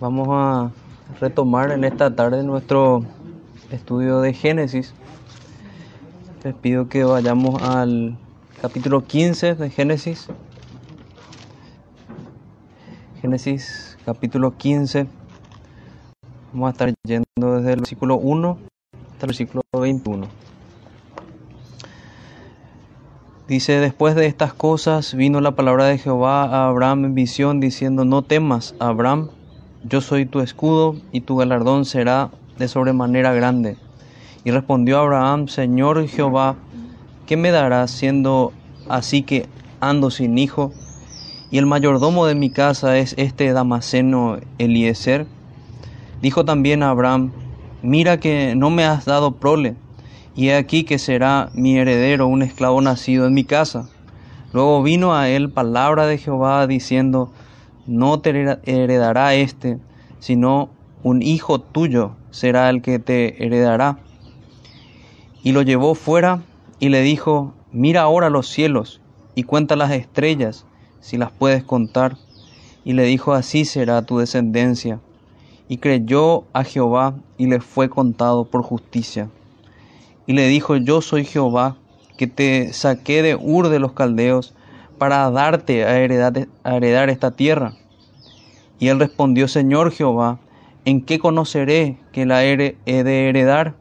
Vamos a retomar en esta tarde nuestro estudio de Génesis. Les pido que vayamos al capítulo 15 de Génesis. Génesis capítulo 15. Vamos a estar yendo desde el versículo 1 hasta el versículo 21. Dice, después de estas cosas vino la palabra de Jehová a Abraham en visión diciendo, no temas, Abraham, yo soy tu escudo y tu galardón será de sobremanera grande. Y respondió Abraham, Señor Jehová, ¿qué me darás siendo así que ando sin hijo? Y el mayordomo de mi casa es este Damaseno Eliezer. Dijo también Abraham, mira que no me has dado prole, y he aquí que será mi heredero un esclavo nacido en mi casa. Luego vino a él palabra de Jehová diciendo, no te heredará este, sino un hijo tuyo será el que te heredará. Y lo llevó fuera y le dijo, mira ahora los cielos y cuenta las estrellas, si las puedes contar. Y le dijo, así será tu descendencia. Y creyó a Jehová y le fue contado por justicia. Y le dijo, yo soy Jehová, que te saqué de Ur de los Caldeos, para darte a heredar, a heredar esta tierra. Y él respondió, Señor Jehová, ¿en qué conoceré que la he de heredar?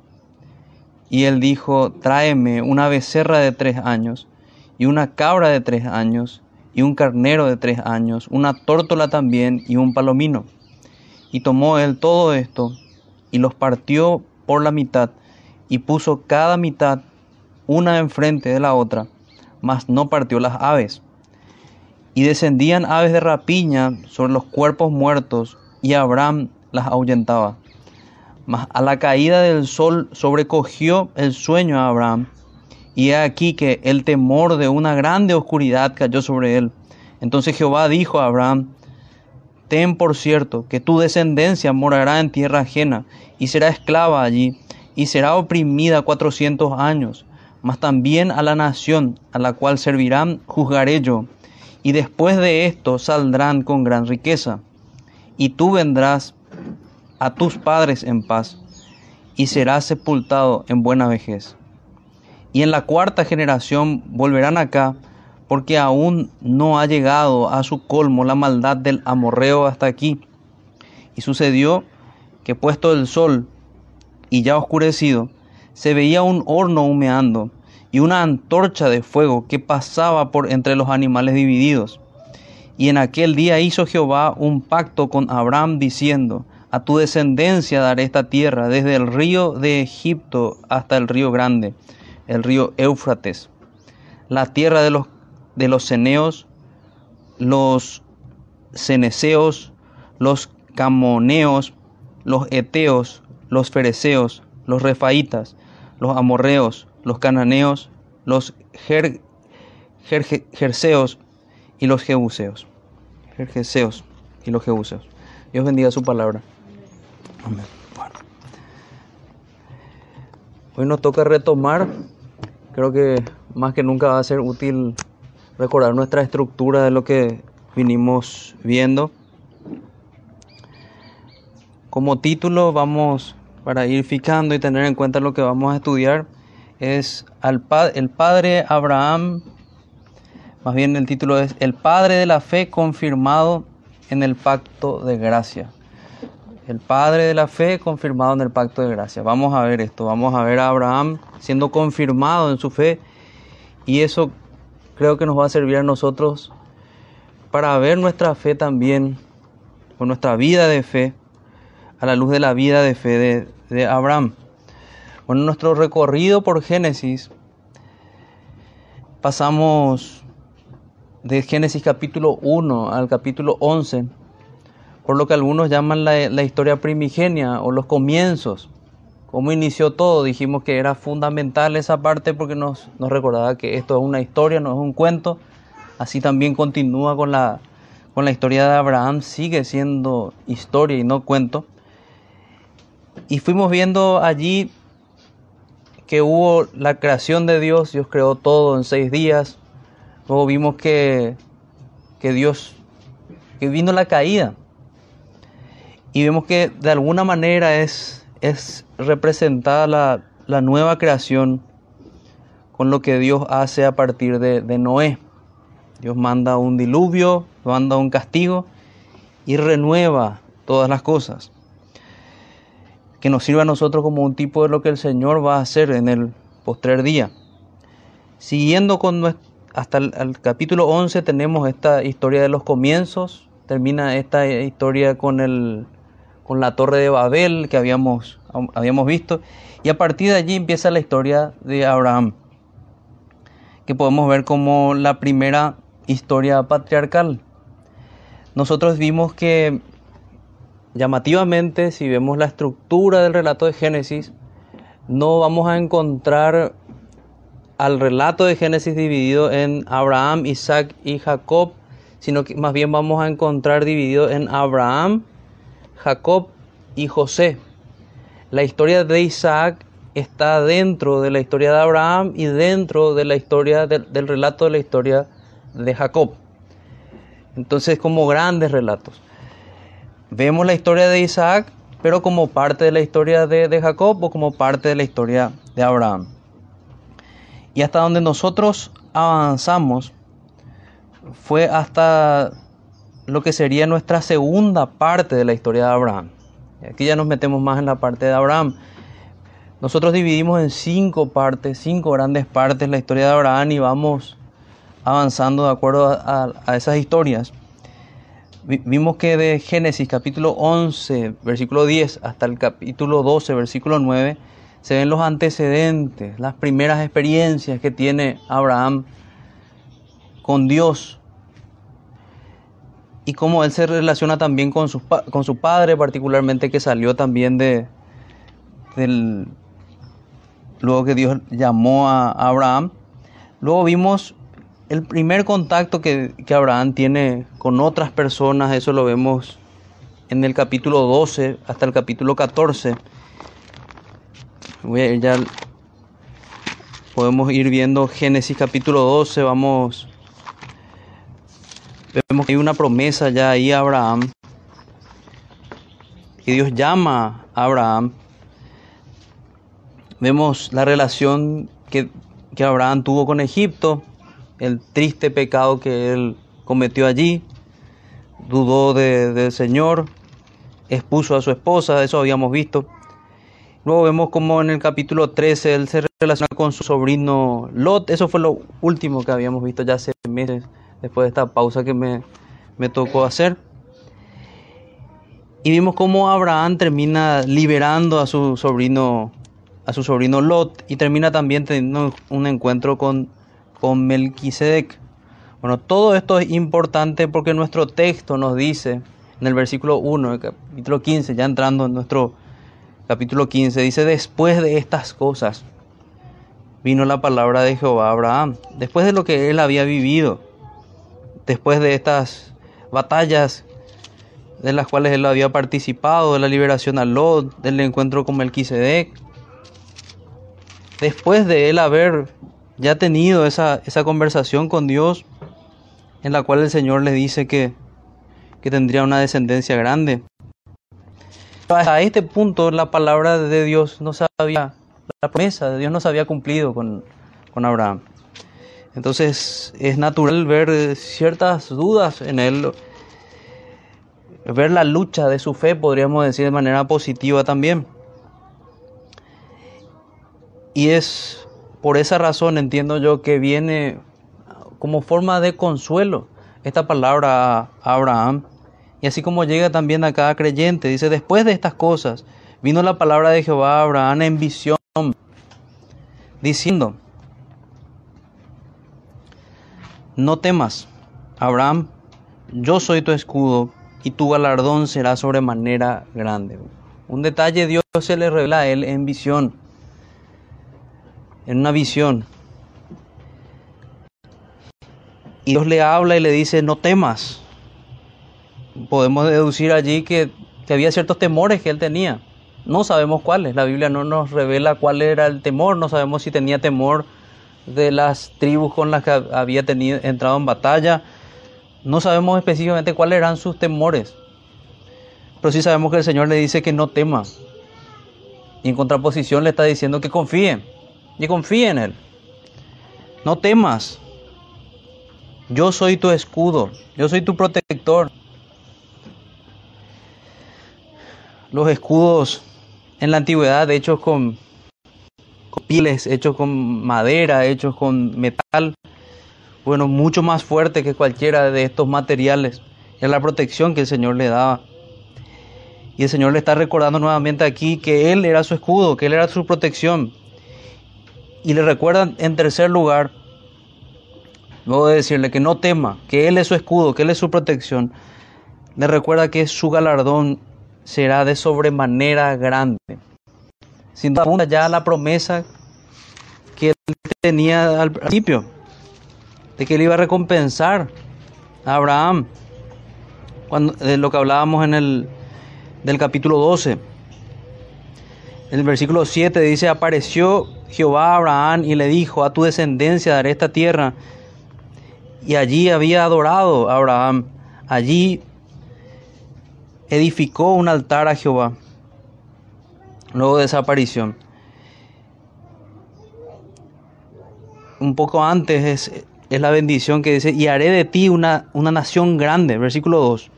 Y él dijo, tráeme una becerra de tres años, y una cabra de tres años, y un carnero de tres años, una tórtola también, y un palomino. Y tomó él todo esto, y los partió por la mitad, y puso cada mitad una enfrente de la otra, mas no partió las aves. Y descendían aves de rapiña sobre los cuerpos muertos, y Abraham las ahuyentaba. Mas a la caída del sol sobrecogió el sueño a Abraham, y he aquí que el temor de una grande oscuridad cayó sobre él. Entonces Jehová dijo a Abraham, Ten por cierto que tu descendencia morará en tierra ajena, y será esclava allí, y será oprimida cuatrocientos años, mas también a la nación a la cual servirán juzgaré yo, y después de esto saldrán con gran riqueza, y tú vendrás a tus padres en paz, y serás sepultado en buena vejez. Y en la cuarta generación volverán acá, porque aún no ha llegado a su colmo la maldad del amorreo hasta aquí. Y sucedió que puesto el sol y ya oscurecido, se veía un horno humeando y una antorcha de fuego que pasaba por entre los animales divididos. Y en aquel día hizo Jehová un pacto con Abraham diciendo, a tu descendencia daré esta tierra, desde el río de Egipto hasta el río grande, el río Éufrates, la tierra de los, de los ceneos, los ceneseos, los camoneos, los eteos, los fereceos, los refaitas, los amorreos, los cananeos, los jerseos y los jebuseos. Jerseos y los jebuseos. Dios bendiga su palabra. Hoy nos toca retomar, creo que más que nunca va a ser útil recordar nuestra estructura de lo que vinimos viendo. Como título vamos, para ir fijando y tener en cuenta lo que vamos a estudiar, es al el padre Abraham, más bien el título es El padre de la fe confirmado en el pacto de gracia el padre de la fe confirmado en el pacto de gracia. Vamos a ver esto, vamos a ver a Abraham siendo confirmado en su fe y eso creo que nos va a servir a nosotros para ver nuestra fe también, o nuestra vida de fe, a la luz de la vida de fe de, de Abraham. Bueno, nuestro recorrido por Génesis pasamos de Génesis capítulo 1 al capítulo 11 por lo que algunos llaman la, historia primigenia o los comienzos. Cómo inició todo, dijimos que era fundamental esa parte porque nos, nos recordaba que esto es una historia, no es un cuento. Así también continúa con la, con la historia de Abraham, sigue siendo historia y no cuento. Y fuimos viendo allí que hubo la creación de Dios, Dios creó todo en seis días. Luego vimos que, que Dios, que vino la caída, Y vemos que de alguna manera es, es representada la, la nueva creación con lo que Dios hace a partir de, de Noé. Dios manda un diluvio, manda un castigo y renueva todas las cosas. Que nos sirva a nosotros como un tipo de lo que el Señor va a hacer en el postrer día. Siguiendo con hasta el, capítulo 11 tenemos esta historia de los comienzos. Termina esta historia con, el, con la torre de Babel que habíamos, habíamos visto. Y a partir de allí empieza la historia de Abraham, que podemos ver como la primera historia patriarcal. Nosotros vimos que llamativamente, si vemos la estructura del relato de Génesis, no vamos a encontrar al relato de Génesis dividido en Abraham, Isaac y Jacob, sino que más bien vamos a encontrar dividido en Abraham, Jacob y José. La historia de Isaac está dentro de la historia de Abraham y dentro de la historia del relato de la historia de Jacob. Entonces, como grandes relatos. Vemos la historia de Isaac, pero como parte de la historia de, Jacob o como parte de la historia de Abraham. Y hasta donde nosotros avanzamos fue hasta lo que sería nuestra segunda parte de la historia de Abraham. Aquí ya nos metemos más en la parte de Abraham. Nosotros dividimos en cinco partes, cinco grandes partes la historia de Abraham y vamos avanzando de acuerdo a, esas historias. Vimos que de Génesis capítulo 11, versículo 10 hasta el capítulo 12, versículo 9, se ven los antecedentes, las primeras experiencias que tiene Abraham con Dios y cómo él se relaciona también con su, con su padre, particularmente que salió también de del luego que Dios llamó a Abraham. Luego vimos el primer contacto que, Abraham tiene con otras personas, eso lo vemos en el capítulo 12 hasta el capítulo 14. Voy a ir ya. Podemos ir viendo Génesis capítulo 12, vamos. Vemos que hay una promesa ya ahí a Abraham. Que Dios llama a Abraham. Vemos la relación que, que Abraham tuvo con Egipto el triste pecado que él cometió allí, dudó del Señor, expuso a su esposa, eso habíamos visto. Luego vemos como en el capítulo 13 él se relaciona con su sobrino Lot, eso fue lo último que habíamos visto ya hace meses, después de esta pausa que me, me tocó hacer. Y vimos cómo Abraham termina liberando a su sobrino a su sobrino Lot y termina también teniendo un encuentro con con Melquisedec. Bueno, todo esto es importante porque nuestro texto nos dice en el versículo 1, el capítulo 15, ya entrando en nuestro capítulo 15, dice, después de estas cosas vino la palabra de Jehová a Abraham, después de lo que él había vivido, después de estas batallas de las cuales él había participado, de la liberación a Lot, del encuentro con Melquisedec, después de él haber ya ha tenido esa, esa conversación con Dios en la cual el Señor le dice que, que tendría una descendencia grande. A este punto la palabra de Dios no sabía, la promesa de Dios no se había cumplido con, con Abraham. Entonces es natural ver ciertas dudas en él, ver la lucha de su fe, podríamos decir de manera positiva también. Y es por esa razón entiendo yo que viene como forma de consuelo esta palabra a Abraham. Y así como llega también a cada creyente, dice, después de estas cosas, vino la palabra de Jehová a Abraham en visión, diciendo, no temas, Abraham, yo soy tu escudo y tu galardón será sobremanera grande. Un detalle Dios se le revela a él en visión en una visión. Y Dios le habla y le dice, no temas. Podemos deducir allí que, había ciertos temores que él tenía. No sabemos cuáles. La Biblia no nos revela cuál era el temor. No sabemos si tenía temor de las tribus con las que había tenido, entrado en batalla. No sabemos específicamente cuáles eran sus temores. Pero sí sabemos que el Señor le dice que no tema. Y en contraposición le está diciendo que confíe. Y confíe en Él. No temas. Yo soy tu escudo. Yo soy tu protector. Los escudos en la antigüedad hechos con, con hechos con madera, hechos con metal, bueno, mucho más fuerte que cualquiera de estos materiales. Es la protección que el Señor le daba. Y el Señor le está recordando nuevamente aquí que Él era su escudo, que Él era su protección. Y le recuerdan en tercer lugar, luego de decirle que no tema, que Él es su escudo, que Él es su protección, le recuerda que su galardón será de sobremanera grande. Sin duda ya la promesa que Él tenía al principio, de que Él iba a recompensar a Abraham, cuando, de lo que hablábamos en el del capítulo 12. En el versículo 7 dice, apareció Jehová a Abraham y le dijo, a tu descendencia daré esta tierra. Y allí había adorado a Abraham. Allí edificó un altar a Jehová. Luego de esa aparición. Un poco antes es, es la bendición que dice, y haré de ti una, una nación grande. Versículo 2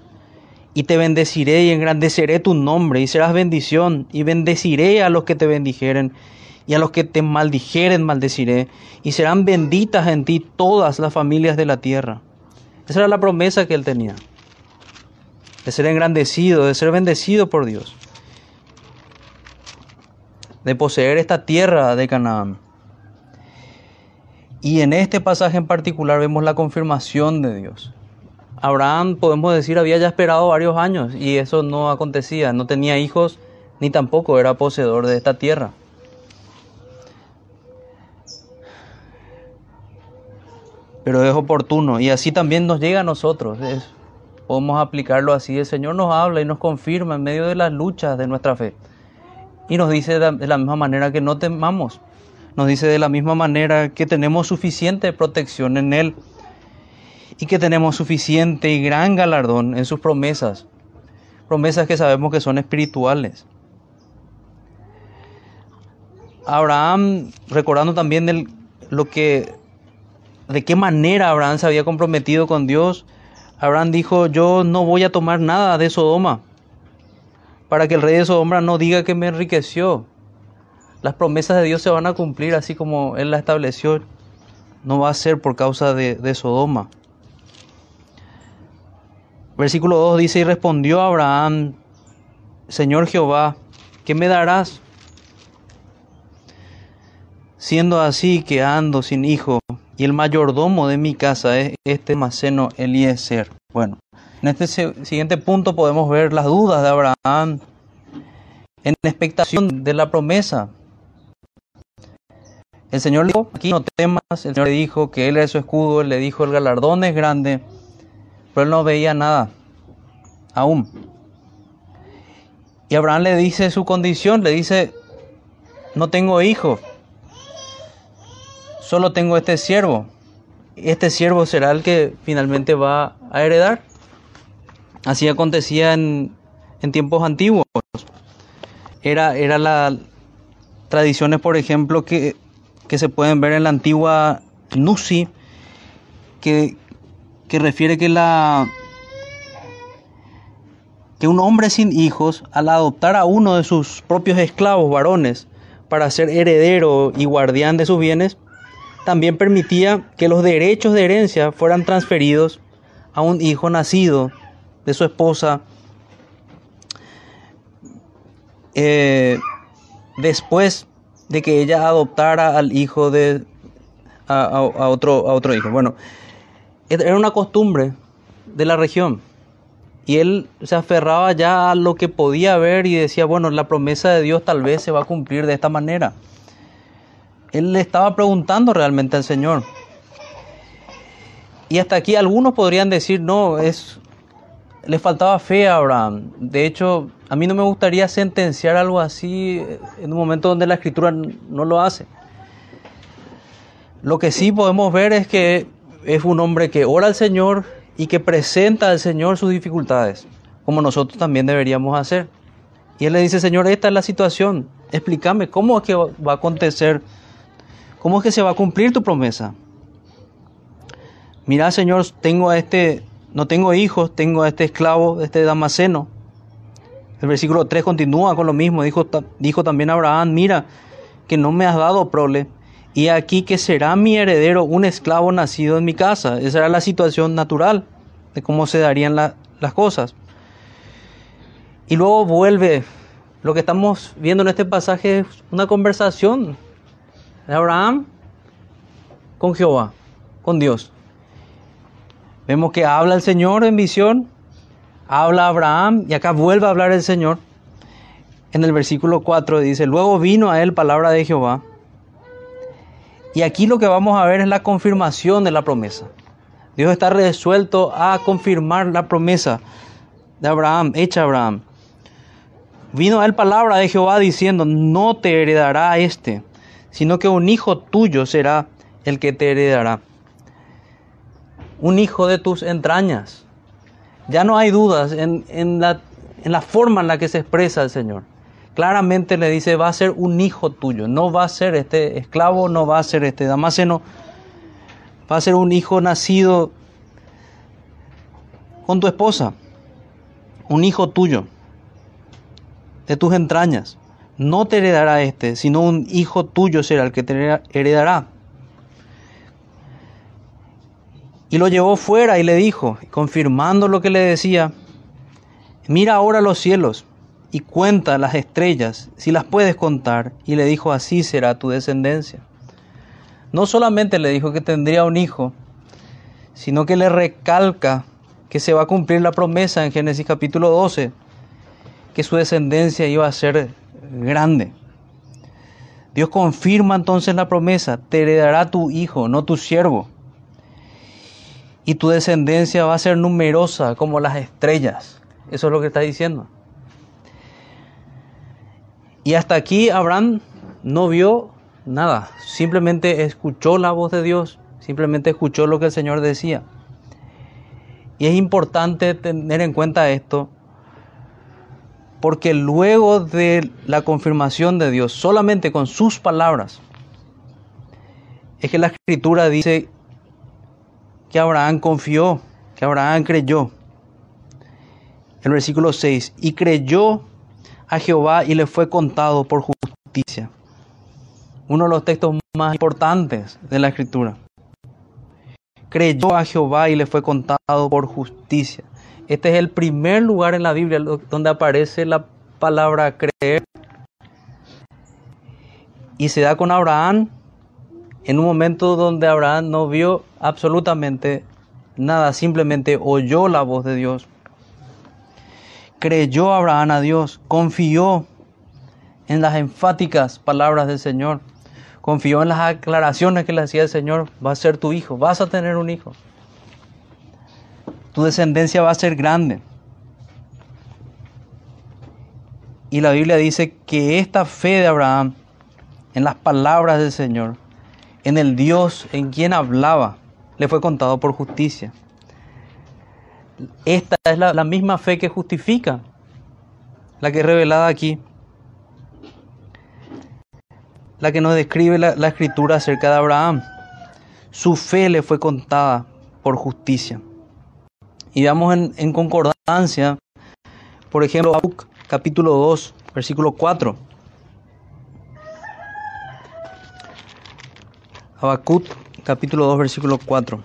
y te bendeciré y engrandeceré tu nombre y serás bendición y bendeciré a los que te bendijeren y a los que te maldijeren maldeciré y serán benditas en ti todas las familias de la tierra. Esa era la promesa que él tenía, de ser engrandecido, de ser bendecido por Dios, de poseer esta tierra de Canaán. Y en este pasaje en particular vemos la confirmación de Dios. Abraham, podemos decir, había ya esperado varios años y eso no acontecía, no tenía hijos ni tampoco era poseedor de esta tierra. Pero es oportuno y así también nos llega a nosotros. podemos aplicarlo así. El Señor nos habla y nos confirma en medio de las luchas de nuestra fe. Y nos dice de la misma manera que no temamos. Nos dice de la misma manera que tenemos suficiente protección en Él y que tenemos suficiente y gran galardón en sus promesas, promesas que sabemos que son espirituales. Abraham, recordando también lo que, de qué manera Abraham se había comprometido con Dios, Abraham dijo, yo no voy a tomar nada de Sodoma, para que el rey de Sodoma no diga que me enriqueció. Las promesas de Dios se van a cumplir así como Él las estableció, no va a ser por causa de, de Sodoma. Versículo 2 dice, y respondió Abraham, Señor Jehová, ¿qué me darás? Siendo así que ando sin hijo, y el mayordomo de mi casa es este Maceno Eliezer. Bueno, en este siguiente punto podemos ver las dudas de Abraham en expectación de la promesa. El Señor le dijo, aquí no temas, el Señor le dijo que Él es su escudo, le dijo el galardón es grande, pero él no veía nada aún. Y Abraham le dice su condición, le dice, no tengo hijo, solo tengo este siervo. Este siervo será el que finalmente va a heredar. Así acontecía en, en tiempos antiguos. Era, era la tradiciones, por ejemplo, que, que se pueden ver en la antigua Nusi, que, que refiere que la que un hombre sin hijos, al adoptar a uno de sus propios esclavos varones para ser heredero y guardián de sus bienes, también permitía que los derechos de herencia fueran transferidos a un hijo nacido de su esposa eh, después de que ella adoptara al hijo de a, otro a otro hijo. Bueno, era una costumbre de la región. Y él se aferraba ya a lo que podía ver y decía, bueno, la promesa de Dios tal vez se va a cumplir de esta manera. Él le estaba preguntando realmente al Señor. Y hasta aquí algunos podrían decir, no, es le faltaba fe a Abraham. De hecho, a mí no me gustaría sentenciar algo así en un momento donde la escritura no lo hace. Lo que sí podemos ver es que es un hombre que ora al Señor y que presenta al Señor sus dificultades, como nosotros también deberíamos hacer. Y él le dice, Señor, esta es la situación, explícame cómo es que va a acontecer, cómo es que se va a cumplir tu promesa. Mira, Señor, tengo a este, no tengo hijos, tengo a este esclavo, este Damaseno. El versículo 3 continúa con lo mismo, dijo, dijo también Abraham, mira, que no me has dado prole, y aquí que será mi heredero un esclavo nacido en mi casa. Esa era la situación natural de cómo se darían las cosas. Y luego vuelve, lo que estamos viendo en este pasaje es una conversación de Abraham con Jehová, con Dios. Vemos que habla el Señor en visión, habla Abraham y acá vuelve a hablar el Señor. En el versículo 4 dice, luego vino a él palabra de Jehová. Y aquí lo que vamos a ver es la confirmación de la promesa. Dios está resuelto a confirmar la promesa de Abraham, hecha Abraham. Vino a él palabra de Jehová diciendo, no te heredará este, sino que un hijo tuyo será el que te heredará. Un hijo de tus entrañas. Ya no hay dudas en, en, la, en la forma en la que se expresa el Señor. Claramente le dice, va a ser un hijo tuyo, no va a ser este esclavo, no va a ser este damaseno, va a ser un hijo nacido con tu esposa, un hijo tuyo de tus entrañas. No te heredará este, sino un hijo tuyo será el que te heredará. Y lo llevó fuera y le dijo, confirmando lo que le decía, mira ahora los cielos y cuenta las estrellas, si las puedes contar. Y le dijo, así será tu descendencia. No solamente le dijo que tendría un hijo, sino que le recalca que se va a cumplir la promesa en Génesis capítulo 12, que su descendencia iba a ser grande. Dios confirma entonces la promesa, te heredará tu hijo, no tu siervo. Y tu descendencia va a ser numerosa como las estrellas. Eso es lo que está diciendo. Y hasta aquí Abraham no vio nada, simplemente escuchó la voz de Dios, simplemente escuchó lo que el Señor decía. Y es importante tener en cuenta esto porque luego de la confirmación de Dios, solamente con sus palabras, es que la escritura dice que Abraham confió, que Abraham creyó. El versículo 6, y creyó a Jehová y le fue contado por justicia. Uno de los textos más importantes de la escritura. Creyó a Jehová y le fue contado por justicia. Este es el primer lugar en la Biblia donde aparece la palabra creer. Y se da con Abraham en un momento donde Abraham no vio absolutamente nada, simplemente oyó la voz de Dios. Creyó Abraham a Dios, confió en las enfáticas palabras del Señor, confió en las aclaraciones que le hacía el Señor, va a ser tu hijo, vas a tener un hijo tu descendencia va a ser grande. Y la Biblia dice que esta fe de Abraham en las palabras del Señor, en el Dios en quien hablaba, le fue contado por justicia. Esta es la, misma fe que justifica, la que es revelada aquí, la que nos describe la, la escritura acerca de Abraham. Su fe le fue contada por justicia. Y veamos en, concordancia, por ejemplo, capítulo 2, versículo 4. Habacuc capítulo 2 versículo 4.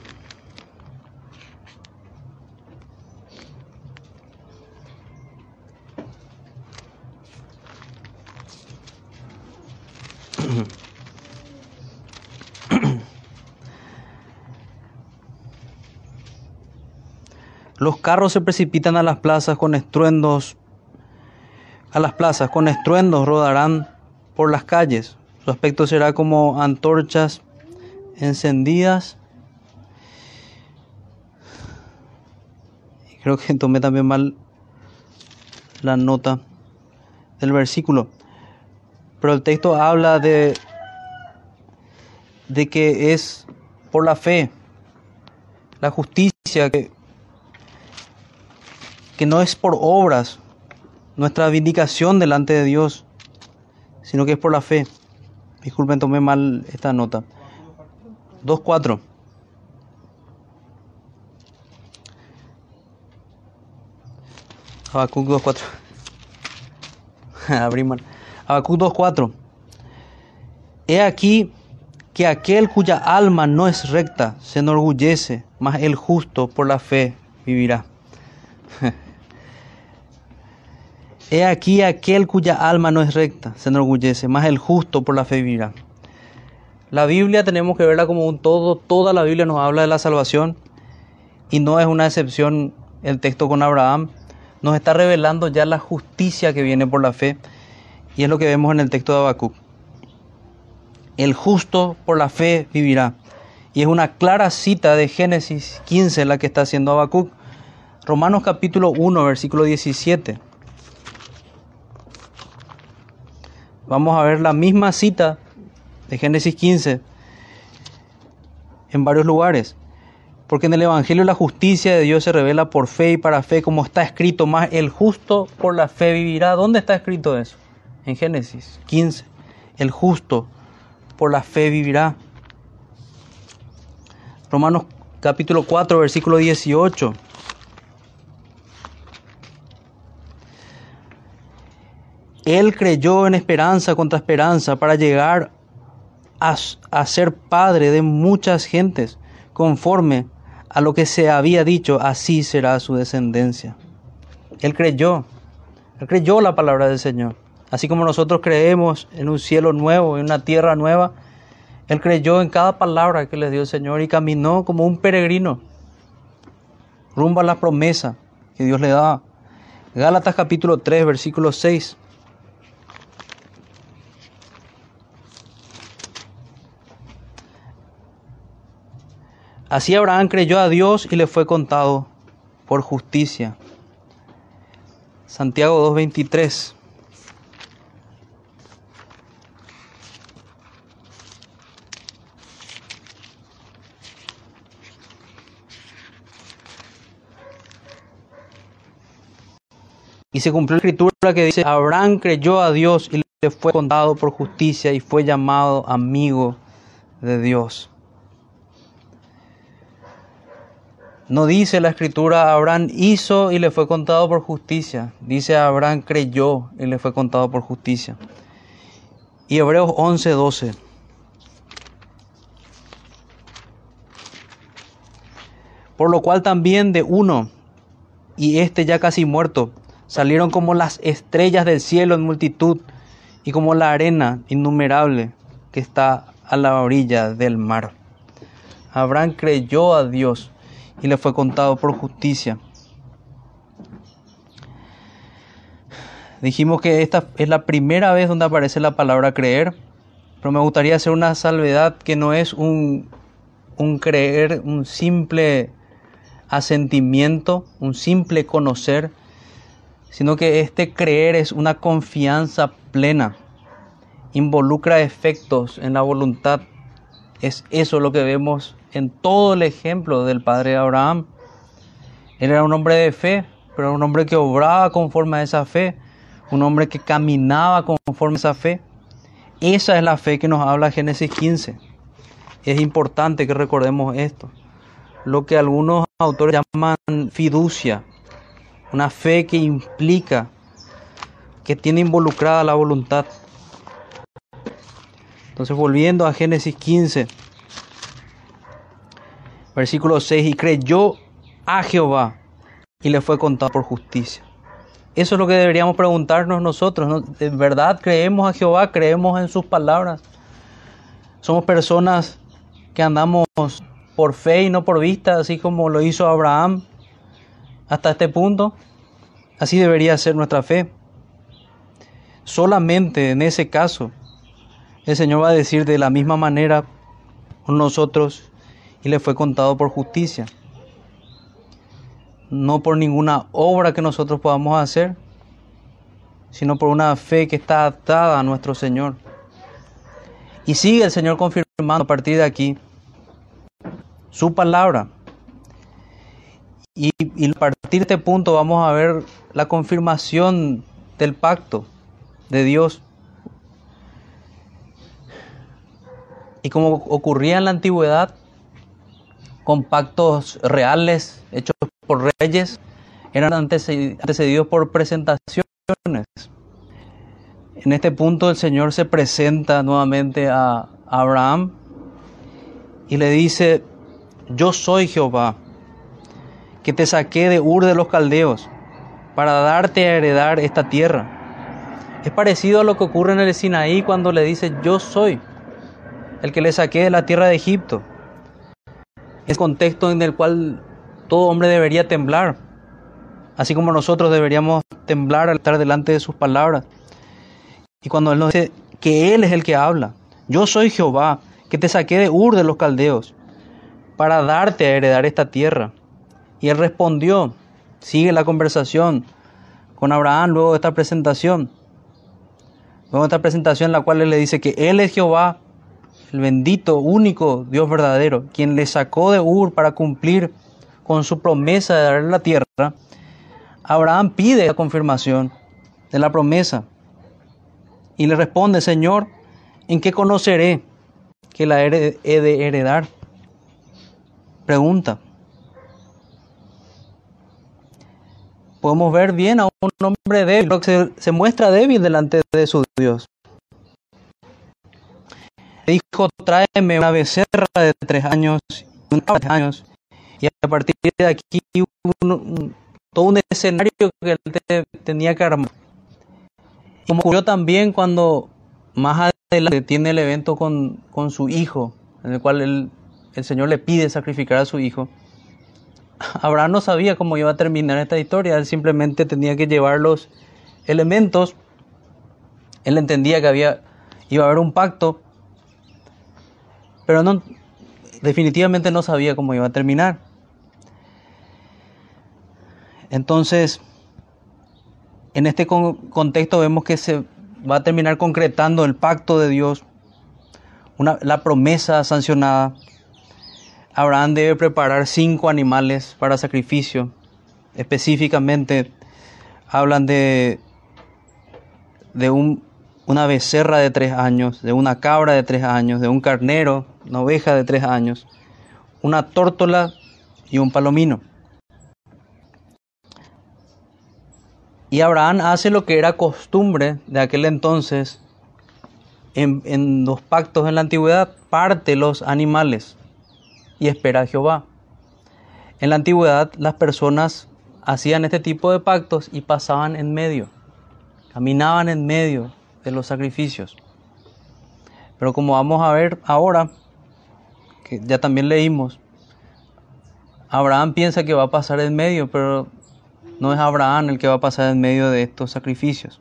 Los carros se precipitan a las plazas con estruendos, a las plazas con estruendos rodarán por las calles. Su aspecto será como antorchas encendidas. Creo que tomé también mal la nota del versículo. Pero el texto habla de, de que es por la fe, la justicia que que no es por obras nuestra vindicación delante de Dios, sino que es por la fe. Disculpen, tomé mal esta nota. 2.4. Habacuc 2.4. Abrí mal. Habacuc 2.4. He aquí que aquel cuya alma no es recta se enorgullece, mas el justo por la fe vivirá. He aquí aquel cuya alma no es recta se enorgullece, mas el justo por la fe vivirá. La Biblia tenemos que verla como un todo, toda la Biblia nos habla de la salvación y no es una excepción el texto con Abraham, nos está revelando ya la justicia que viene por la fe y es lo que vemos en el texto de Habacuc. El justo por la fe vivirá. Y es una clara cita de Génesis 15 la que está haciendo Habacuc. Romanos capítulo 1, versículo 17. Vamos a ver la misma cita de Génesis 15 en varios lugares. Porque en el Evangelio la justicia de Dios se revela por fe y para fe, como está escrito, más el justo por la fe vivirá. ¿Dónde está escrito eso? En Génesis 15. El justo por la fe vivirá. Romanos capítulo 4, versículo 18. Él creyó en esperanza contra esperanza para llegar a, a, ser padre de muchas gentes, conforme a lo que se había dicho, así será su descendencia. Él creyó, él creyó la palabra del Señor. Así como nosotros creemos en un cielo nuevo, en una tierra nueva, Él creyó en cada palabra que le dio el Señor y caminó como un peregrino rumbo a la promesa que Dios le da. Gálatas capítulo 3, versículo 6. Así Abraham creyó a Dios y le fue contado por justicia. Santiago 2.23. Y se cumplió la escritura que dice, Abraham creyó a Dios y le fue contado por justicia y fue llamado amigo de Dios. No dice la escritura, Abraham hizo y le fue contado por justicia. Dice, Abraham creyó y le fue contado por justicia. Y Hebreos 11, 12. Por lo cual también de uno, y este ya casi muerto, salieron como las estrellas del cielo en multitud y como la arena innumerable que está a la orilla del mar. Abraham creyó a Dios y le fue contado por justicia. Dijimos que esta es la primera vez donde aparece la palabra creer, pero me gustaría hacer una salvedad que no es un, un creer, un simple asentimiento, un simple conocer, sino que este creer es una confianza plena, involucra efectos en la voluntad. Es eso lo que vemos en todo el ejemplo del padre Abraham. Él era un hombre de fe, pero un hombre que obraba conforme a esa fe, un hombre que caminaba conforme a esa fe. Esa es la fe que nos habla Génesis 15. Es importante que recordemos esto. Lo que algunos autores llaman fiducia, una fe que implica, que tiene involucrada la voluntad. Entonces, volviendo a Génesis 15, versículo 6, y creyó a Jehová y le fue contado por justicia. Eso es lo que deberíamos preguntarnos nosotros. ¿no? ¿De verdad creemos a Jehová? ¿Creemos en sus palabras? Somos personas que andamos por fe y no por vista, así como lo hizo Abraham hasta este punto. Así debería ser nuestra fe. Solamente en ese caso, el Señor va a decir de la misma manera con nosotros y le fue contado por justicia. No por ninguna obra que nosotros podamos hacer, sino por una fe que está atada a nuestro Señor. Y sigue el Señor confirmando a partir de aquí su palabra. Y, y a partir de este punto vamos a ver la confirmación del pacto de Dios. Y como ocurría en la antigüedad, con pactos reales hechos por reyes, eran antecedidos por presentaciones. En este punto el Señor se presenta nuevamente a Abraham y le dice, yo soy Jehová, que te saqué de Ur de los Caldeos para darte a heredar esta tierra. Es parecido a lo que ocurre en el Sinaí cuando le dice, yo soy el que le saqué de la tierra de Egipto. Es contexto en el cual todo hombre debería temblar, así como nosotros deberíamos temblar al estar delante de sus palabras. Y cuando Él nos dice que Él es el que habla, yo soy Jehová, que te saqué de Ur de los Caldeos, para darte a heredar esta tierra. Y Él respondió, sigue la conversación con Abraham luego de esta presentación. Luego de esta presentación en la cual Él le dice que Él es Jehová, el bendito, único Dios verdadero, quien le sacó de Ur para cumplir con su promesa de darle la tierra, Abraham pide la confirmación de la promesa y le responde, Señor, ¿en qué conoceré que la he de heredar? Pregunta. Podemos ver bien a un hombre débil, que se, muestra débil delante de su Dios. Dijo, tráeme una becerra de tres años, años, y a partir de aquí todo un escenario que él tenía que armar. Como ocurrió también cuando más adelante tiene el evento con, con su hijo, en el cual el, el Señor le pide sacrificar a su hijo. Abraham no sabía cómo iba a terminar esta historia, él simplemente tenía que llevar los elementos. Él entendía que había, iba a haber un pacto, pero no, definitivamente no sabía cómo iba a terminar. Entonces, en este contexto vemos que se va a terminar concretando el pacto de Dios, una, la promesa sancionada. Abraham debe preparar cinco animales para sacrificio. Específicamente hablan de, de un, una becerra de tres años, de una cabra de tres años, de un carnero, una oveja de tres años, una tórtola y un palomino. Y Abraham hace lo que era costumbre de aquel entonces en, los pactos en la antigüedad, parte los animales y espera a Jehová. En la antigüedad las personas hacían este tipo de pactos y pasaban en medio, caminaban en medio de los sacrificios. Pero como vamos a ver ahora, que ya también leímos, Abraham piensa que va a pasar en medio, pero no es Abraham el que va a pasar en medio de estos sacrificios.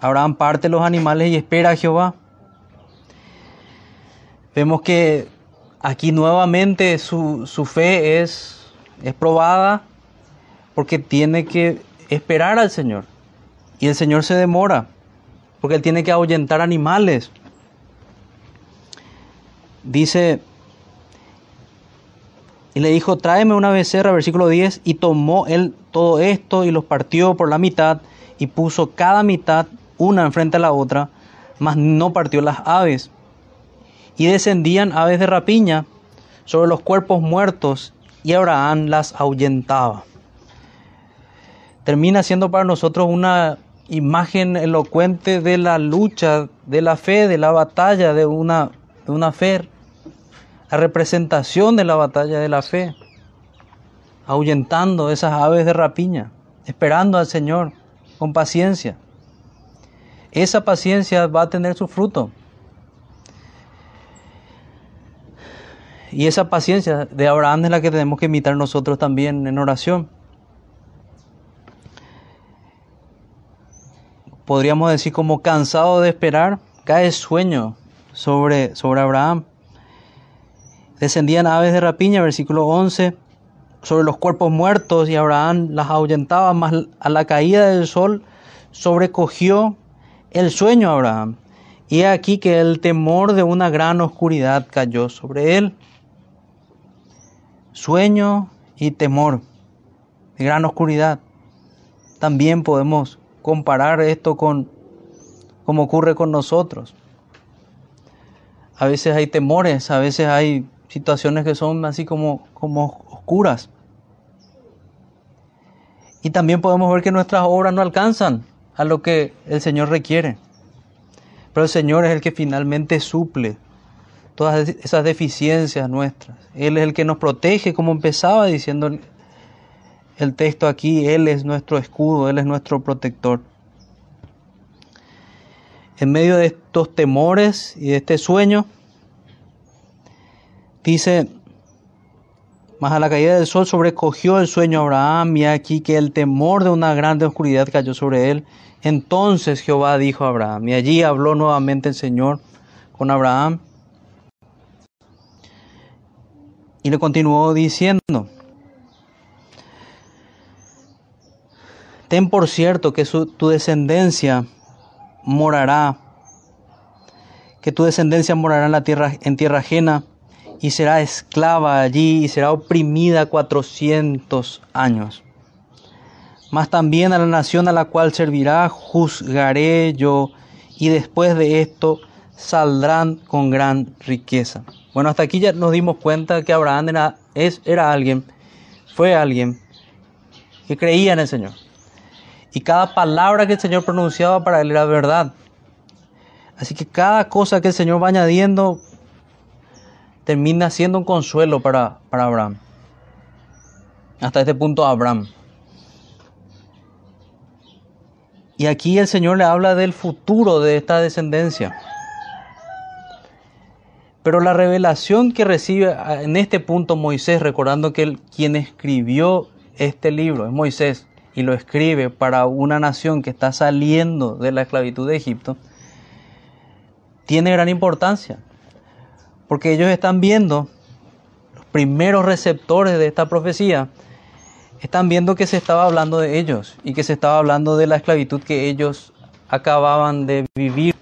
Abraham parte los animales y espera a Jehová. Vemos que aquí nuevamente su, fe es, es probada porque tiene que esperar al Señor. Y el Señor se demora porque Él tiene que ahuyentar animales. Dice y le dijo, tráeme una becerra, versículo 10, y tomó él todo esto y los partió por la mitad y puso cada mitad una enfrente a la otra, mas no partió las aves. Y descendían aves de rapiña sobre los cuerpos muertos y Abraham las ahuyentaba. Termina siendo para nosotros una imagen elocuente de la lucha, de la fe, de la batalla de una, de una fe la representación de la batalla de la fe, ahuyentando esas aves de rapiña, esperando al Señor con paciencia. Esa paciencia va a tener su fruto. Y esa paciencia de Abraham es la que tenemos que imitar nosotros también en oración. Podríamos decir como cansado de esperar, cae sueño sobre, sobre Abraham descendían aves de rapiña, versículo 11, sobre los cuerpos muertos y Abraham las ahuyentaba, mas a la caída del sol sobrecogió el sueño a Abraham. Y aquí que el temor de una gran oscuridad cayó sobre él. Sueño y temor. de gran oscuridad. También podemos comparar esto con como ocurre con nosotros. A veces hay temores, a veces hay situaciones que son así como, como oscuras. Y también podemos ver que nuestras obras no alcanzan a lo que el Señor requiere. Pero el Señor es el que finalmente suple todas esas deficiencias nuestras. Él es el que nos protege, como empezaba diciendo el texto aquí, Él es nuestro escudo, Él es nuestro protector. En medio de estos temores y de este sueño, dice, más a la caída del sol sobrecogió el sueño a Abraham y aquí que el temor de una grande oscuridad cayó sobre él. Entonces Jehová dijo a Abraham, y allí habló nuevamente el Señor con Abraham. Y le continuó diciendo, ten por cierto que tu descendencia morará, que tu descendencia morará en la tierra, en tierra ajena y será esclava allí y será oprimida cuatrocientos años. Mas también a la nación a la cual servirá juzgaré yo, y después de esto saldrán con gran riqueza. Bueno, hasta aquí ya nos dimos cuenta que Abraham era, es, era alguien, fue alguien que creía en el Señor. Y cada palabra que el Señor pronunciaba para él era verdad. Así que cada cosa que el Señor va añadiendo termina siendo un consuelo para, para Abraham. Hasta este punto Abraham. Y aquí el Señor le habla del futuro de esta descendencia. Pero la revelación que recibe en este punto Moisés, recordando que quien escribió este libro es Moisés y lo escribe para una nación que está saliendo de la esclavitud de Egipto, tiene gran importancia. Porque ellos están viendo, los primeros receptores de esta profecía, están viendo que se estaba hablando de ellos y que se estaba hablando de la esclavitud que ellos acababan de vivir.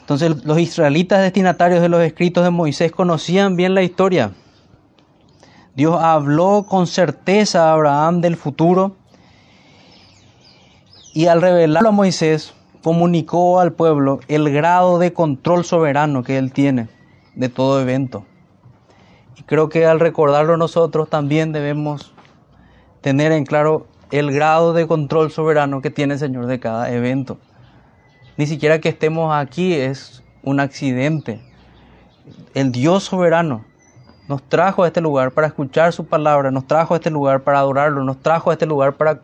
Entonces los israelitas destinatarios de los escritos de Moisés conocían bien la historia. Dios habló con certeza a Abraham del futuro y al revelarlo a Moisés comunicó al pueblo el grado de control soberano que él tiene de todo evento. Y creo que al recordarlo nosotros también debemos tener en claro el grado de control soberano que tiene el Señor de cada evento. Ni siquiera que estemos aquí es un accidente. El Dios soberano nos trajo a este lugar para escuchar su palabra, nos trajo a este lugar para adorarlo, nos trajo a este lugar para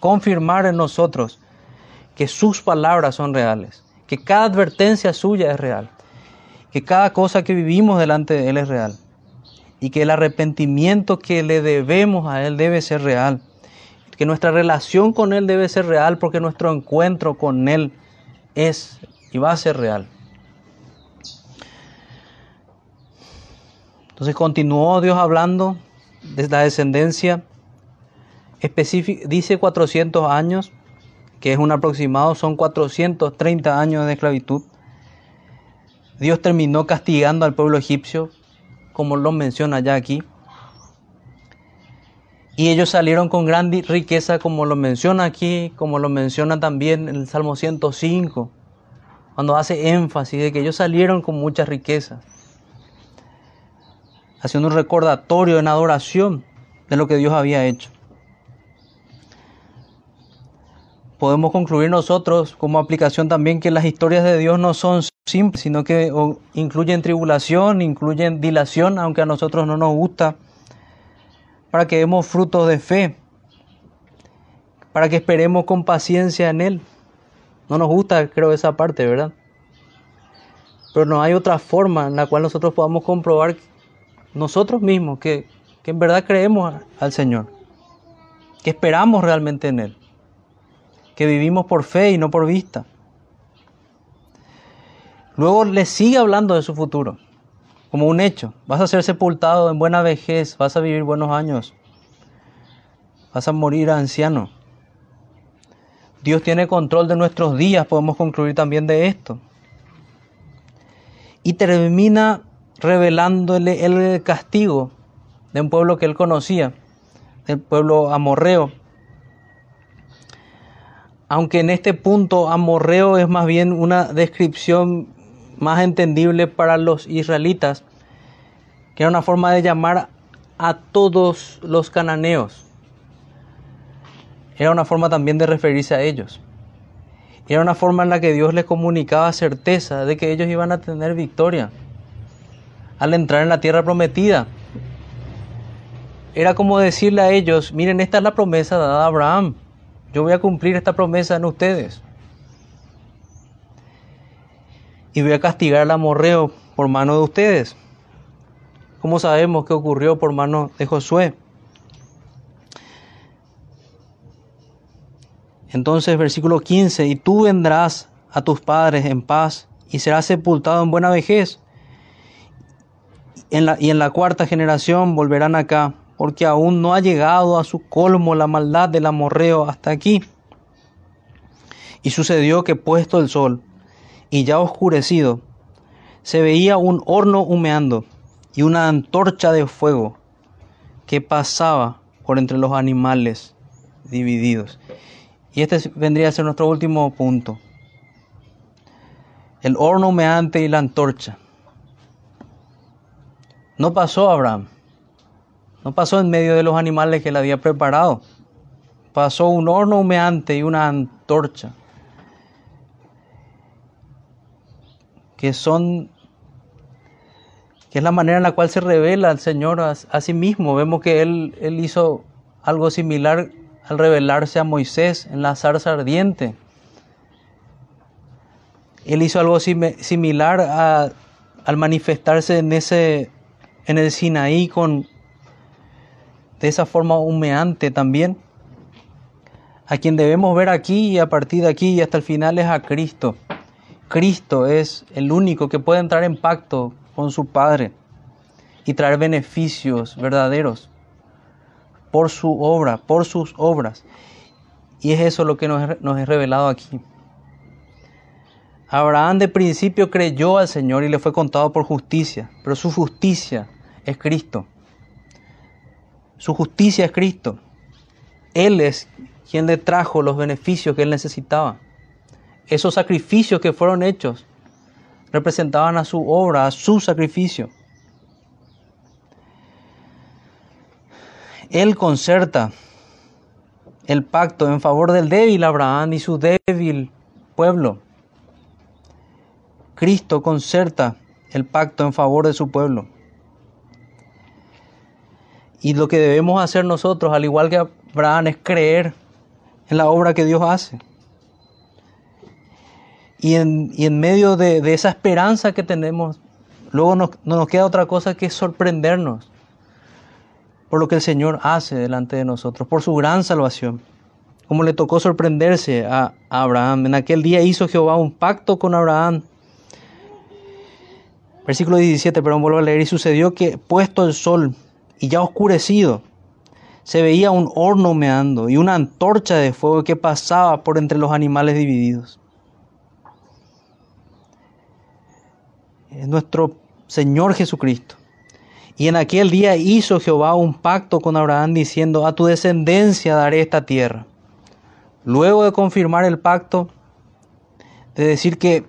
confirmar en nosotros que sus palabras son reales, que cada advertencia suya es real, que cada cosa que vivimos delante de Él es real y que el arrepentimiento que le debemos a Él debe ser real, que nuestra relación con Él debe ser real porque nuestro encuentro con Él es y va a ser real. Entonces continuó Dios hablando de la descendencia, dice 400 años, que es un aproximado, son 430 años de esclavitud. Dios terminó castigando al pueblo egipcio, como lo menciona ya aquí. Y ellos salieron con gran riqueza, como lo menciona aquí, como lo menciona también el Salmo 105, cuando hace énfasis de que ellos salieron con mucha riqueza, haciendo un recordatorio en adoración de lo que Dios había hecho. Podemos concluir nosotros como aplicación también que las historias de Dios no son simples, sino que incluyen tribulación, incluyen dilación, aunque a nosotros no nos gusta, para que demos frutos de fe, para que esperemos con paciencia en Él. No nos gusta, creo, esa parte, ¿verdad? Pero no hay otra forma en la cual nosotros podamos comprobar nosotros mismos que, en verdad creemos al Señor, que esperamos realmente en Él que vivimos por fe y no por vista. Luego le sigue hablando de su futuro, como un hecho. Vas a ser sepultado en buena vejez, vas a vivir buenos años, vas a morir anciano. Dios tiene control de nuestros días, podemos concluir también de esto. Y termina revelándole el castigo de un pueblo que él conocía, del pueblo amorreo. Aunque en este punto amorreo es más bien una descripción más entendible para los israelitas, que era una forma de llamar a todos los cananeos. Era una forma también de referirse a ellos. Era una forma en la que Dios les comunicaba certeza de que ellos iban a tener victoria al entrar en la tierra prometida. Era como decirle a ellos, miren, esta es la promesa dada a Abraham. Yo voy a cumplir esta promesa en ustedes. Y voy a castigar al amorreo por mano de ustedes. ¿Cómo sabemos que ocurrió por mano de Josué? Entonces, versículo 15, y tú vendrás a tus padres en paz y serás sepultado en buena vejez. Y en la cuarta generación volverán acá, porque aún no ha llegado a su colmo la maldad del amorreo hasta aquí. Y sucedió que puesto el sol y ya oscurecido, se veía un horno humeando y una antorcha de fuego que pasaba por entre los animales divididos. Y este vendría a ser nuestro último punto. El horno humeante y la antorcha. No pasó Abraham. No pasó en medio de los animales que él había preparado. Pasó un horno humeante y una antorcha. Que son que es la manera en la cual se revela al Señor a, sí mismo. Vemos que él, él hizo algo similar al revelarse a Moisés en la zarza ardiente. Él hizo algo similar al manifestarse en, ese, en el Sinaí con, de esa forma humeante también. A quien debemos ver aquí y a partir de aquí y hasta el final es a Cristo. Cristo es el único que puede entrar en pacto con su Padre y traer beneficios verdaderos por su obra, por sus obras. Y es eso lo que nos, nos es revelado aquí. Abraham de principio creyó al Señor y le fue contado por justicia, pero su justicia es Cristo. Su justicia es Cristo. Él es quien le trajo los beneficios que él necesitaba. Esos sacrificios que fueron hechos representaban a su obra, a su sacrificio. Él concerta el pacto en favor del débil Abraham y su débil pueblo. Cristo concerta el pacto en favor de su pueblo. Y lo que debemos hacer nosotros, al igual que Abraham, es creer en la obra que Dios hace. Y en, medio de, esa esperanza que tenemos, luego no nos queda otra cosa que sorprendernos por lo que el Señor hace delante de nosotros, por su gran salvación. Como le tocó sorprenderse a Abraham. En aquel día hizo Jehová un pacto con Abraham. Versículo 17, pero vuelvo a leer. Y sucedió que puesto el sol y ya oscurecido, se veía un horno humeando y una antorcha de fuego que pasaba por entre los animales divididos. es nuestro Señor Jesucristo. Y en aquel día hizo Jehová un pacto con Abraham diciendo, a tu descendencia daré esta tierra. Luego de confirmar el pacto, de decir que,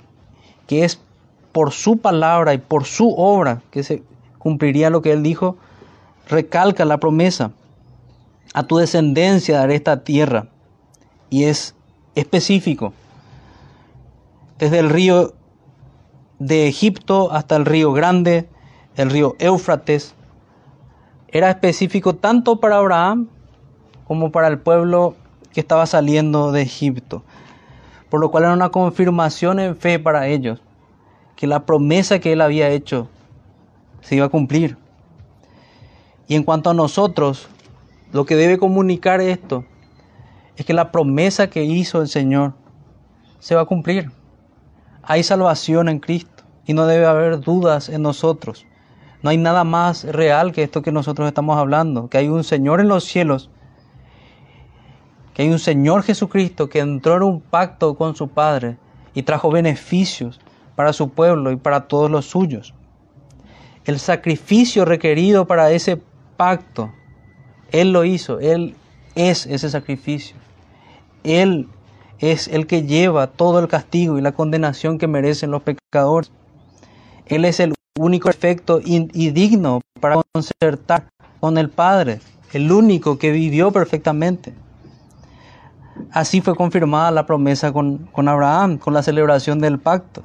que es por su palabra y por su obra que se cumpliría lo que él dijo, recalca la promesa, a tu descendencia daré esta tierra. Y es específico. Desde el río de Egipto hasta el río Grande, el río Éufrates, era específico tanto para Abraham como para el pueblo que estaba saliendo de Egipto, por lo cual era una confirmación en fe para ellos, que la promesa que él había hecho se iba a cumplir. Y en cuanto a nosotros, lo que debe comunicar esto es que la promesa que hizo el Señor se va a cumplir. Hay salvación en Cristo y no debe haber dudas en nosotros. No hay nada más real que esto que nosotros estamos hablando, que hay un Señor en los cielos, que hay un Señor Jesucristo que entró en un pacto con su Padre y trajo beneficios para su pueblo y para todos los suyos. El sacrificio requerido para ese pacto. Él lo hizo, Él es ese sacrificio. Él es el que lleva todo el castigo y la condenación que merecen los pecadores. Él es el único perfecto y digno para concertar con el Padre, el único que vivió perfectamente. Así fue confirmada la promesa con, con, Abraham, con la celebración del pacto.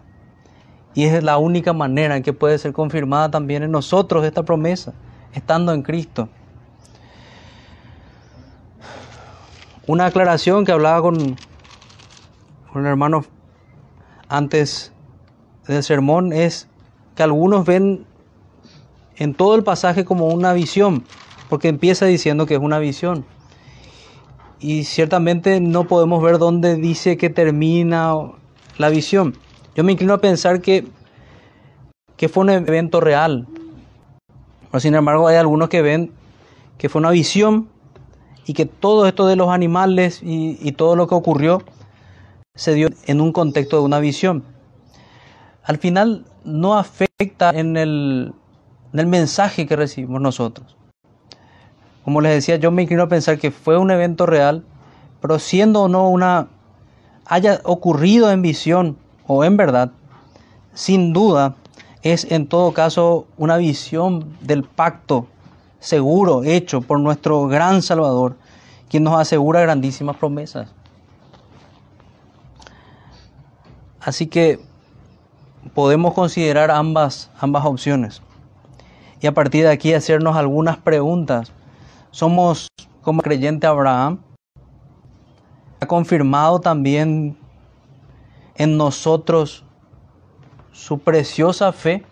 Y es la única manera en que puede ser confirmada también en nosotros esta promesa, estando en Cristo. Una aclaración que hablaba con, con el hermano antes del sermón es que algunos ven en todo el pasaje como una visión, porque empieza diciendo que es una visión. Y ciertamente no podemos ver dónde dice que termina la visión. Yo me inclino a pensar que, que fue un evento real. Pero sin embargo hay algunos que ven que fue una visión y que todo esto de los animales y, todo lo que ocurrió se dio en un contexto de una visión. Al final no afecta en el, en el mensaje que recibimos nosotros. Como les decía, yo me inclino a pensar que fue un evento real, pero siendo o no una, haya ocurrido en visión o en verdad, sin duda es en todo caso una visión del pacto seguro hecho por nuestro gran Salvador, quien nos asegura grandísimas promesas. Así que podemos considerar ambas, ambas opciones y a partir de aquí hacernos algunas preguntas. ¿Somos como creyente Abraham? ¿Ha confirmado también en nosotros su preciosa fe,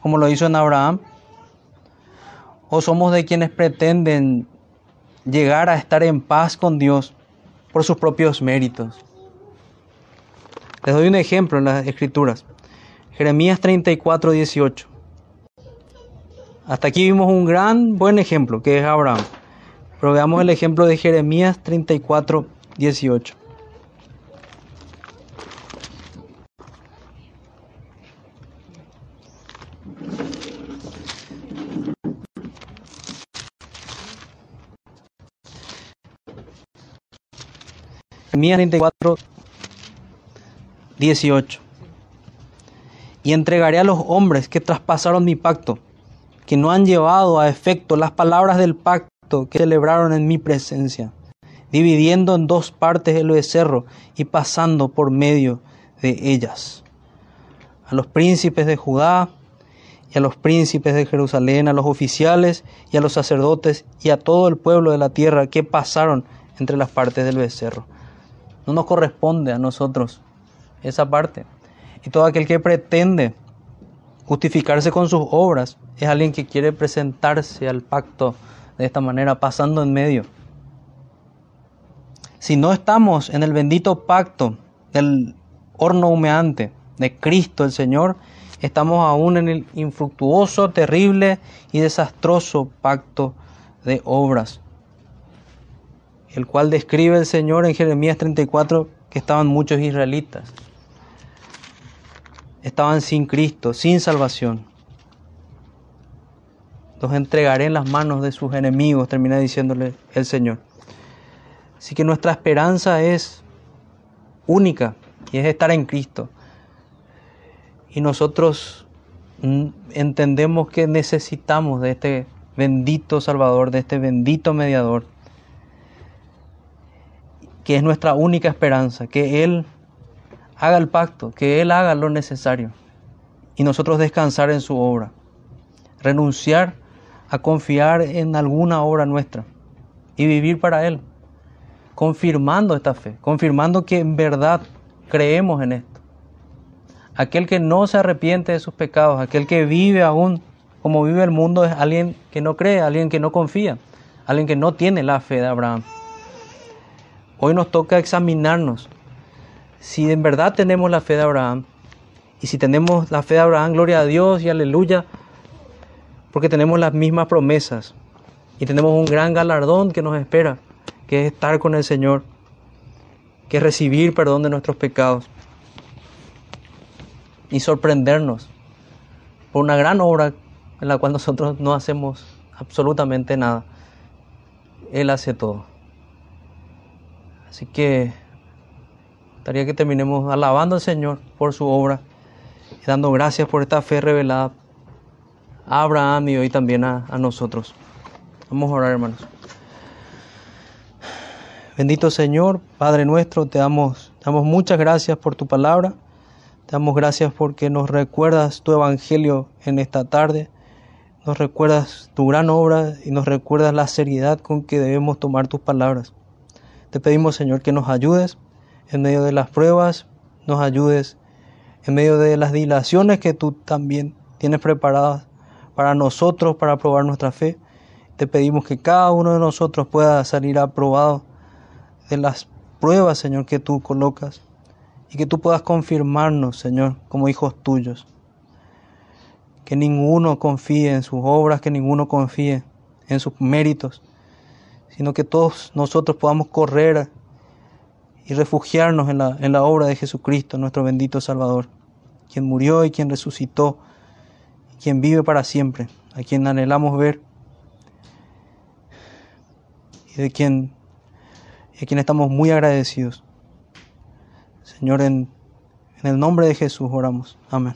como lo hizo en Abraham? ¿O somos de quienes pretenden llegar a estar en paz con Dios por sus propios méritos? Les doy un ejemplo en las Escrituras. Jeremías 34, 18. Hasta aquí vimos un gran buen ejemplo, que es Abraham. Pero veamos el ejemplo de Jeremías 34, 18. Jeremías 34, 18. Y entregaré a los hombres que traspasaron mi pacto, que no han llevado a efecto las palabras del pacto que celebraron en mi presencia, dividiendo en dos partes el becerro y pasando por medio de ellas. A los príncipes de Judá y a los príncipes de Jerusalén, a los oficiales y a los sacerdotes y a todo el pueblo de la tierra que pasaron entre las partes del becerro. No nos corresponde a nosotros esa parte. Y todo aquel que pretende justificarse con sus obras es alguien que quiere presentarse al pacto de esta manera, pasando en medio. Si no estamos en el bendito pacto del horno humeante de Cristo el Señor, estamos aún en el infructuoso, terrible y desastroso pacto de obras, el cual describe el Señor en Jeremías 34 que estaban muchos israelitas estaban sin Cristo, sin salvación. Los entregaré en las manos de sus enemigos, termina diciéndole el Señor. Así que nuestra esperanza es única y es estar en Cristo. Y nosotros entendemos que necesitamos de este bendito Salvador, de este bendito mediador, que es nuestra única esperanza, que Él haga el pacto, que Él haga lo necesario y nosotros descansar en su obra, renunciar a confiar en alguna obra nuestra y vivir para Él, confirmando esta fe, confirmando que en verdad creemos en esto. Aquel que no se arrepiente de sus pecados, aquel que vive aún como vive el mundo es alguien que no cree, alguien que no confía, alguien que no tiene la fe de Abraham. Hoy nos toca examinarnos si en verdad tenemos la fe de Abraham, y si tenemos la fe de Abraham, gloria a Dios y aleluya, porque tenemos las mismas promesas y tenemos un gran galardón que nos espera, que es estar con el Señor, que es recibir perdón de nuestros pecados y sorprendernos por una gran obra en la cual nosotros no hacemos absolutamente nada. Él hace todo. Así que gustaría que terminemos alabando al Señor por su obra y dando gracias por esta fe revelada a Abraham y hoy también a, a nosotros. Vamos a orar, hermanos. Bendito Señor, Padre nuestro, te damos, te damos muchas gracias por tu palabra. Te damos gracias porque nos recuerdas tu evangelio en esta tarde. Nos recuerdas tu gran obra y nos recuerdas la seriedad con que debemos tomar tus palabras. Te pedimos, Señor, que nos ayudes en medio de las pruebas, nos ayudes en medio de las dilaciones que tú también tienes preparadas para nosotros, para probar nuestra fe. Te pedimos que cada uno de nosotros pueda salir aprobado de las pruebas, Señor, que tú colocas y que tú puedas confirmarnos, Señor, como hijos tuyos. Que ninguno confíe en sus obras, que ninguno confíe en sus méritos, sino que todos nosotros podamos correr y refugiarnos en la, en la obra de Jesucristo, nuestro bendito Salvador, quien murió y quien resucitó, quien vive para siempre, a quien anhelamos ver y de quien, a quien estamos muy agradecidos. Señor, en, en el nombre de Jesús oramos. Amén.